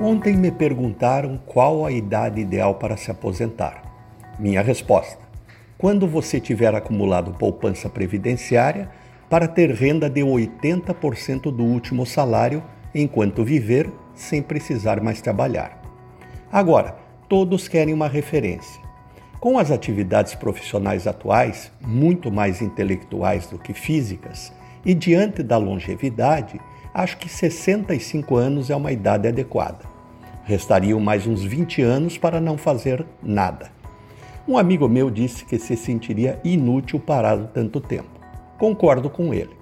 Ontem me perguntaram qual a idade ideal para se aposentar. Minha resposta: quando você tiver acumulado poupança previdenciária para ter renda de 80% do último salário enquanto viver sem precisar mais trabalhar. Agora, todos querem uma referência. Com as atividades profissionais atuais, muito mais intelectuais do que físicas, e diante da longevidade, acho que 65 anos é uma idade adequada. Restariam mais uns 20 anos para não fazer nada. Um amigo meu disse que se sentiria inútil parado tanto tempo. Concordo com ele.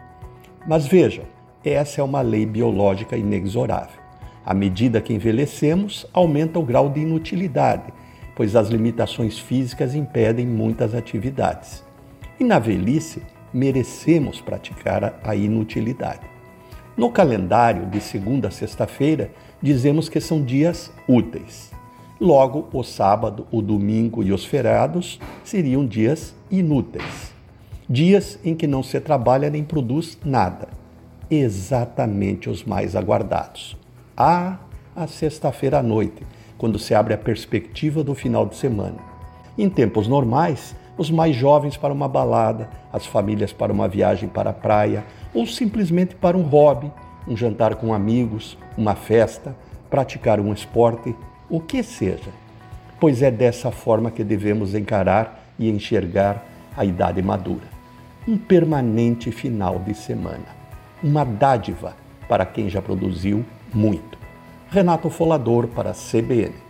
Mas veja, essa é uma lei biológica inexorável. À medida que envelhecemos, aumenta o grau de inutilidade, pois as limitações físicas impedem muitas atividades. E na velhice, merecemos praticar a inutilidade. No calendário, de segunda a sexta-feira, dizemos que são dias úteis. Logo, o sábado, o domingo e os feriados seriam dias inúteis. Dias em que não se trabalha nem produz nada. Exatamente os mais aguardados. Ah, a sexta-feira à noite, quando se abre a perspectiva do final de semana. Em tempos normais, os mais jovens para uma balada, as famílias para uma viagem para a praia ou simplesmente para um hobby, um jantar com amigos, uma festa, praticar um esporte, o que seja. Pois é dessa forma que devemos encarar e enxergar a idade madura. Um permanente final de semana. Uma dádiva para quem já produziu muito. Renato Folador para a CBN.